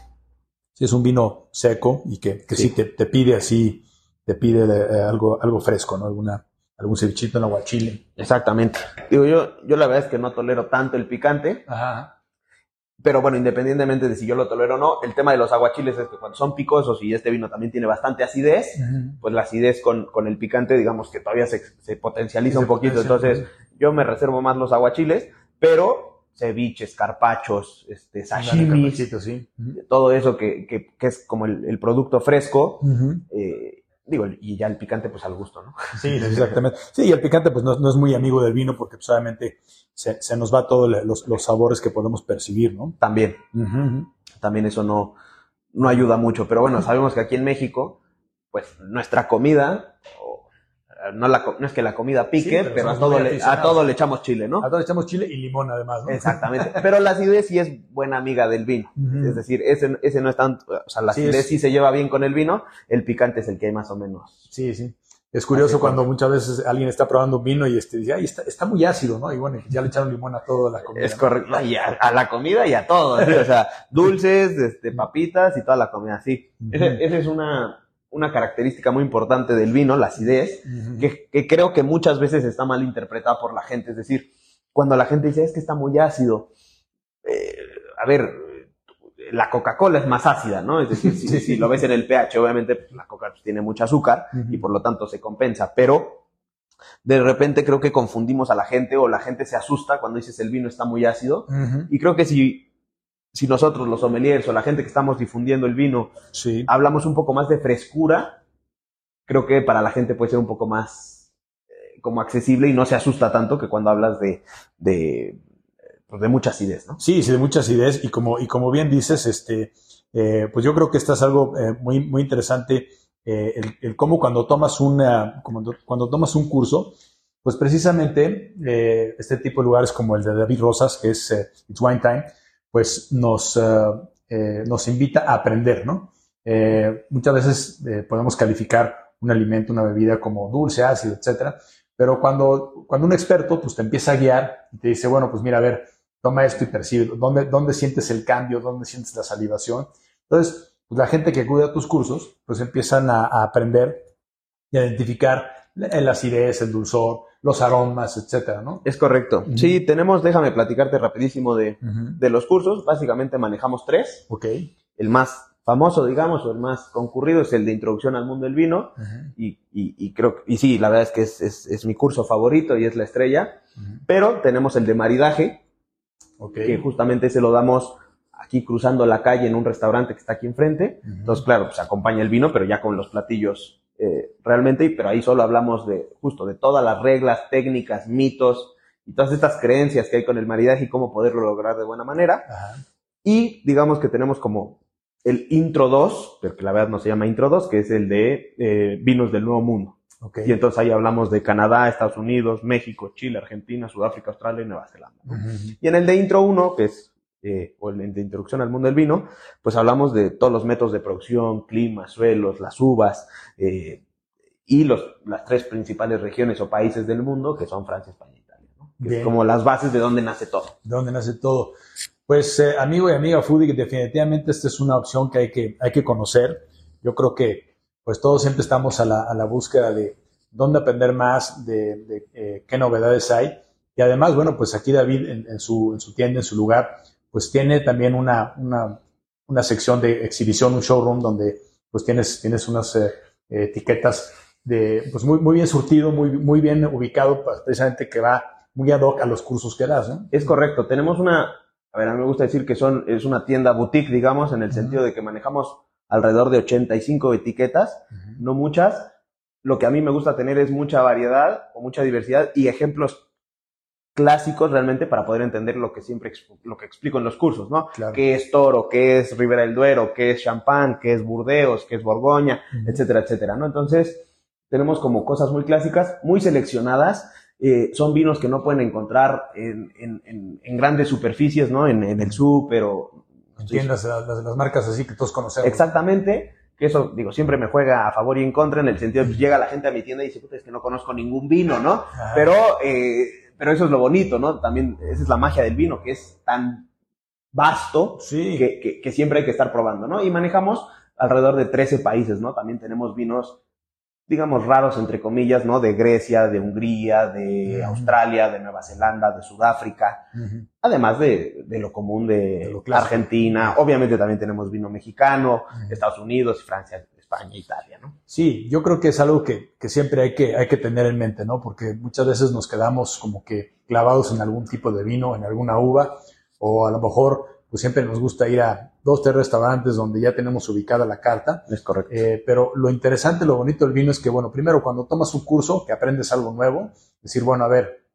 Sí, es un vino seco y que, que sí, Sí. te, te pide así, te pide eh, algo, algo fresco, ¿no? Alguna, algún cevichito en aguachile. Exactamente. Digo, yo, yo la verdad es que no tolero tanto el picante, Ajá. pero bueno, independientemente de si yo lo tolero o no, el tema de los aguachiles es que cuando son picosos y este vino también tiene bastante acidez, pues la acidez con, con el picante, digamos que todavía se, se potencializa un poquito. Entonces, yo me reservo más los aguachiles, pero ceviches, carpachos, este, sashimis, sí. todo eso que, que, que es como el, el producto fresco, eh, digo, y ya el picante pues al gusto, ¿no? Sí, exactamente. Sí, y el picante pues no, no es muy amigo del vino porque pues, obviamente se, se nos va todos los, los sabores que podemos percibir, ¿no? También, también eso no, no ayuda mucho, pero bueno, sabemos que aquí en México, pues nuestra comida, no, la, co- no es que la comida pique, Sí, pero pero, a, todo le, a aficionados. todo le echamos chile, ¿no? A todos le echamos chile y limón además, ¿no? Exactamente. Pero la acidez sí es buena amiga del vino. Es decir, ese, ese no es tanto, o sea, la Sí, acidez es- sí se lleva bien con el vino, el picante es el que hay más o menos. Sí, sí. Es curioso cuando muchas veces alguien está probando vino y este dice, ay, está, está muy ácido, ¿no? Y bueno, ya le echaron limón a toda la comida. Es ¿no? correcto. Y a, a la comida y a todo. ¿sí? O sea, dulces, este, papitas y toda la comida. Sí. Esa es una, una característica muy importante del vino, la acidez, que, que creo que muchas veces está mal interpretada por la gente. Es decir, cuando la gente dice es que está muy ácido, eh, a ver, la Coca-Cola es más ácida, ¿no? Es decir, si, Sí. si lo ves en el pH, obviamente pues, la Coca pues, tiene mucho azúcar y por lo tanto se compensa, pero de repente creo que confundimos a la gente o la gente se asusta cuando dices el vino está muy ácido y creo que si, si nosotros los sommeliers o la gente que estamos difundiendo el vino Sí. hablamos un poco más de frescura, creo que para la gente puede ser un poco más eh, como accesible y no se asusta tanto que cuando hablas de, de, pues, de mucha acidez, ¿no? Sí, sí, de muchas ideas y como, y como bien dices, este, eh, pues yo creo que esto es algo eh, muy, muy interesante, el, el cómo cuando tomas una, cuando, cuando tomas un curso, pues precisamente este tipo de lugares como el de David Rosas, que es It's Wine Time, pues nos, eh, eh, nos invita a aprender, ¿no? Eh, muchas veces podemos calificar un alimento, una bebida como dulce, ácido, etcétera, pero cuando, cuando un experto pues te empieza a guiar y te dice, bueno, pues mira, a ver, toma esto y percibe, ¿dónde, dónde sientes el cambio? ¿Dónde sientes la salivación? Entonces, pues la gente que acude a tus cursos, pues empiezan a, a aprender y a identificar la la acidez, el dulzor, los aromas, etcétera, ¿no? Es correcto. Sí, tenemos, déjame platicarte rapidísimo de, de los cursos. Básicamente manejamos tres. Ok. El más famoso, digamos, o el más concurrido es el de Introducción al Mundo del Vino. Y, y, y creo, y sí, la verdad es que es, es, es mi curso favorito y es la estrella. Pero tenemos el de maridaje, que justamente se lo damos aquí cruzando la calle en un restaurante que está aquí enfrente. Entonces, claro, pues acompaña el vino, pero ya con los platillos eh, realmente, pero ahí solo hablamos de justo de todas las reglas, técnicas, mitos y todas estas creencias que hay con el maridaje y cómo poderlo lograr de buena manera. Ajá. Y digamos que tenemos como el intro 2, pero que la verdad no se llama intro 2, que es el de eh, vinos del Nuevo Mundo. Ok. Y entonces ahí hablamos de Canadá, Estados Unidos, México, Chile, Argentina, Sudáfrica, Australia y Nueva Zelanda. ¿no? Ujú. Y en el de intro 1, que es, eh, o de introducción al mundo del vino, pues hablamos de todos los métodos de producción, clima, suelos, las uvas, eh, y los, las tres principales regiones o países del mundo, que son Francia, España e Italia. ¿no? es como las bases de dónde nace todo. De dónde nace todo. Pues eh, amigo y amiga foodie, definitivamente esta es una opción que hay que, hay que conocer. Yo creo que pues todos siempre estamos a la, a la búsqueda de dónde aprender más, de, eh, qué novedades hay. Y además, bueno, pues aquí David en, su, en su tienda, en su lugar, pues tiene también una, una, una sección de exhibición, un showroom donde pues tienes, tienes unas eh, etiquetas de, pues muy, muy bien surtido, muy, muy bien ubicado, precisamente que va muy ad hoc a los cursos que das. ¿no? Es correcto. Tenemos una, a ver, a mí me gusta decir que son, es una tienda boutique, digamos, en el sentido de que manejamos alrededor de 85 etiquetas, no muchas. Lo que a mí me gusta tener es mucha variedad o mucha diversidad y ejemplos clásicos realmente para poder entender lo que siempre lo que explico en los cursos, ¿no? ¿Qué es Toro? ¿Qué es Ribera del Duero? ¿Qué es Champán? ¿Qué es Burdeos? ¿Qué es Borgoña? Etcétera, etcétera, ¿no? Entonces, tenemos como cosas muy clásicas, muy seleccionadas eh, son vinos que no pueden encontrar en, grandes superficies, ¿no? En, el súper o... Entiendas las, las, marcas así que todos conocemos. Exactamente, que eso, digo, siempre me juega a favor y en contra en el sentido de que llega la gente a mi tienda y dice, puta, es que no conozco ningún vino, ¿no? Pero, eh, pero eso es lo bonito, ¿no? También esa es la magia del vino, que es tan vasto que, que siempre hay que estar probando, ¿no? Y manejamos alrededor de 13 países, ¿no? También tenemos vinos digamos, raros, entre comillas, ¿no? De Grecia, de Hungría, de Australia, de Nueva Zelanda, de Sudáfrica, además de, lo común de, Argentina. Obviamente también tenemos vino mexicano, Estados Unidos, Francia, España, Italia, ¿no? Sí, yo creo que es algo que, que, siempre hay que, hay que tener en mente, ¿no? Porque muchas veces nos quedamos como que clavados en algún tipo de vino, en alguna uva, o a lo mejor pues siempre nos gusta ir a dos, tres restaurantes donde ya tenemos ubicada la carta. Es correcto. Eh, pero lo interesante, lo bonito del vino es que, bueno, primero cuando tomas un curso, que aprendes algo nuevo, decir, bueno, a ver,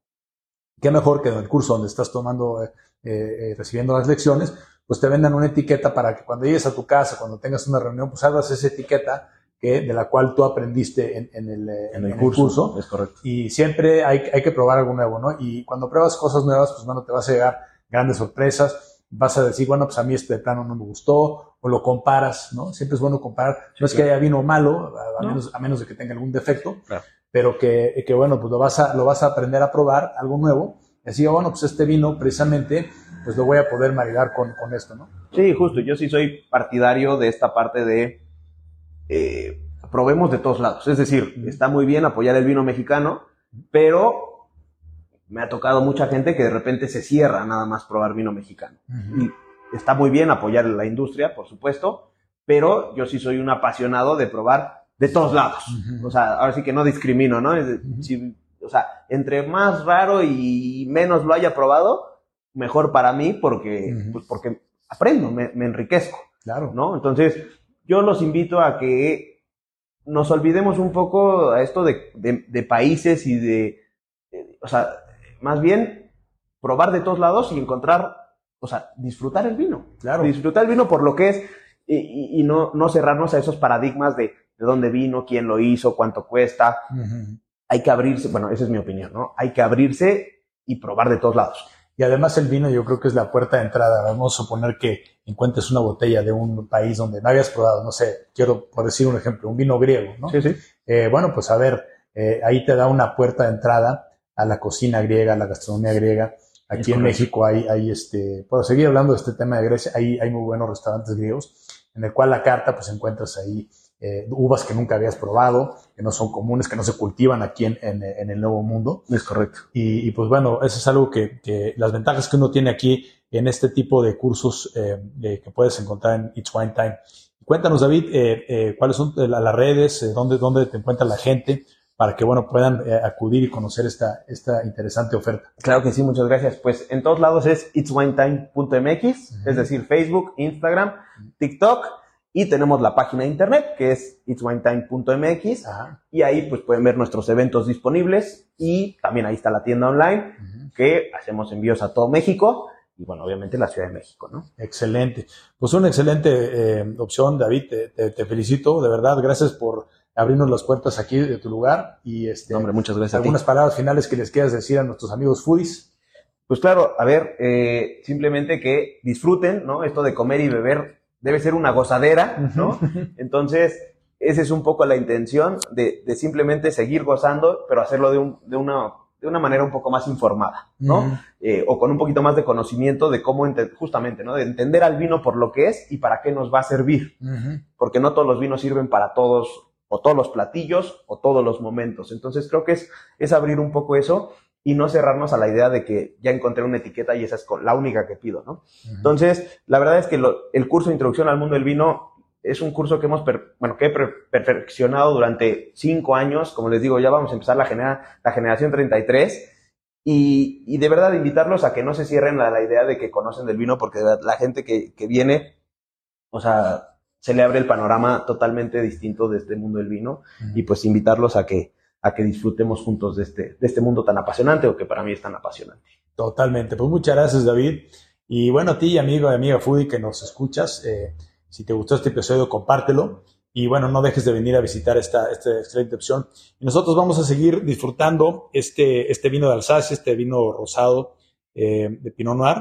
qué mejor que en el curso donde estás tomando, eh, eh, recibiendo las lecciones, pues te vendan una etiqueta para que cuando llegues a tu casa, cuando tengas una reunión, pues hagas esa etiqueta que, de la cual tú aprendiste en, el, en el, curso. Es correcto. Y siempre hay, hay que probar algo nuevo, ¿no? Y cuando pruebas cosas nuevas, pues bueno, te vas a llegar grandes sorpresas vas a decir, bueno, pues a mí este plano no me gustó, o lo comparas, ¿no? Siempre es bueno comparar. No es que haya vino malo, a, menos, a menos de que tenga algún defecto, pero que, que, bueno, pues lo vas, a, lo vas a aprender a probar, algo nuevo, así, bueno, pues este vino precisamente, pues lo voy a poder maridar con, con esto, ¿no? Sí, justo, yo sí soy partidario de esta parte de eh, probemos de todos lados. Es decir, está muy bien apoyar el vino mexicano, pero me ha tocado mucha gente que de repente se cierra nada más probar vino mexicano. Y está muy bien apoyar la industria, por supuesto, pero yo sí soy un apasionado de probar de todos lados. O sea, ahora sí que no discrimino, ¿no? O sea, entre más raro y menos lo haya probado, mejor para mí porque, pues porque aprendo, me, enriquezco. Claro. ¿No? Entonces, yo los invito a que nos olvidemos un poco a esto de, de países y de, o sea, más bien probar de todos lados y encontrar, o sea, disfrutar el vino. Claro. Disfrutar el vino por lo que es y, no, no cerrarnos a esos paradigmas de de dónde vino, quién lo hizo, cuánto cuesta. Hay que abrirse, bueno, esa es mi opinión, ¿no? Hay que abrirse y probar de todos lados. Y además el vino yo creo que es la puerta de entrada. Vamos a suponer que encuentres una botella de un país donde no habías probado, no sé, quiero por decir un ejemplo, un vino griego, ¿no? Sí, sí. Eh, bueno, pues a ver, eh, ahí te da una puerta de entrada a la cocina griega, a la gastronomía griega. Aquí en México hay, hay este, puedo seguir hablando de este tema de Grecia, hay, hay muy buenos restaurantes griegos, en el cual la carta pues encuentras ahí eh, uvas que nunca habías probado, que no son comunes, que no se cultivan aquí en, en, el Nuevo Mundo. Es correcto. Y, pues bueno, eso es algo que, que, las ventajas que uno tiene aquí en este tipo de cursos eh, que puedes encontrar en It's Wine Time. Cuéntanos, David, eh, eh cuáles son las redes, dónde, dónde te encuentra la gente, para que bueno, puedan eh, acudir y conocer esta, esta interesante oferta. Claro que sí, muchas gracias. Pues en todos lados es itswinetime.mx, es decir, Facebook, Instagram, TikTok y tenemos la página de internet que es itswinetime.mx y ahí pues pueden ver nuestros eventos disponibles y también ahí está la tienda online que hacemos envíos a todo México y bueno, obviamente la Ciudad de México, ¿no? Excelente. Pues una excelente eh, opción, David. te, felicito, de verdad. Gracias por abrirnos las puertas aquí de tu lugar y este, Hombre, muchas gracias. Algunas palabras finales que les quieras decir a nuestros amigos foodies. Pues claro, a ver, eh, simplemente que disfruten, ¿no? Esto de comer y beber debe ser una gozadera, ¿no? Entonces, esa es un poco la intención de, de simplemente seguir gozando, pero hacerlo de, un, de una de una manera un poco más informada, ¿no? Eh, o con un poquito más de conocimiento de cómo, justamente, ¿no? De entender al vino por lo que es y para qué nos va a servir. Porque no todos los vinos sirven para todos, o todos los platillos, o todos los momentos. Entonces creo que es, es abrir un poco eso y no cerrarnos a la idea de que ya encontré una etiqueta y esa es la única que pido, ¿no? Entonces, la verdad es que el curso de introducción al mundo del vino es un curso que hemos, bueno, que he perfeccionado durante cinco años. Como les digo, ya vamos a empezar la, genera la generación 33. Y, y, de verdad invitarlos a que no se cierren a la idea de que conocen del vino, porque la gente que, que viene, o sea, se le abre el panorama totalmente distinto de este mundo del vino. Y pues invitarlos a que, a que disfrutemos juntos de este, de este mundo tan apasionante o que para mí es tan apasionante. Totalmente. Pues muchas gracias, David. Y bueno, a ti, amigo y amiga Foodie, que nos escuchas, eh, si te gustó este episodio, compártelo. Y bueno, no dejes de venir a visitar esta, esta excelente opción. Y nosotros vamos a seguir disfrutando este, este vino de Alsacia, este vino rosado eh, de Pinot Noir.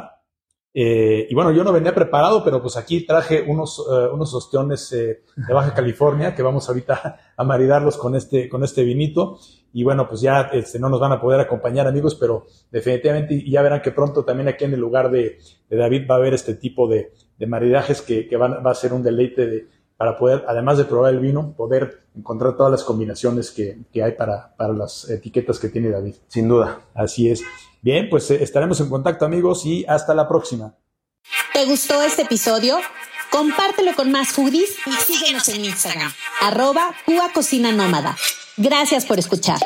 Eh, y bueno, yo no venía preparado, pero pues aquí traje unos, eh, unos ostiones de Baja California que vamos ahorita a maridarlos con este, con este vinito. Y bueno, pues ya este, no nos van a poder acompañar amigos, pero definitivamente ya verán que pronto también aquí en el lugar de, de David va a haber este tipo de, de maridajes que, que van, va a ser un deleite de, para poder, además de probar el vino, poder encontrar todas las combinaciones que, que hay para, para, las etiquetas que tiene David. Sin duda. Así es. Bien, pues eh, estaremos en contacto amigos y hasta la próxima. ¿Te gustó este episodio? Compártelo con más foodies y síguenos en Instagram, arroba Cocina Nómada. Gracias por escuchar.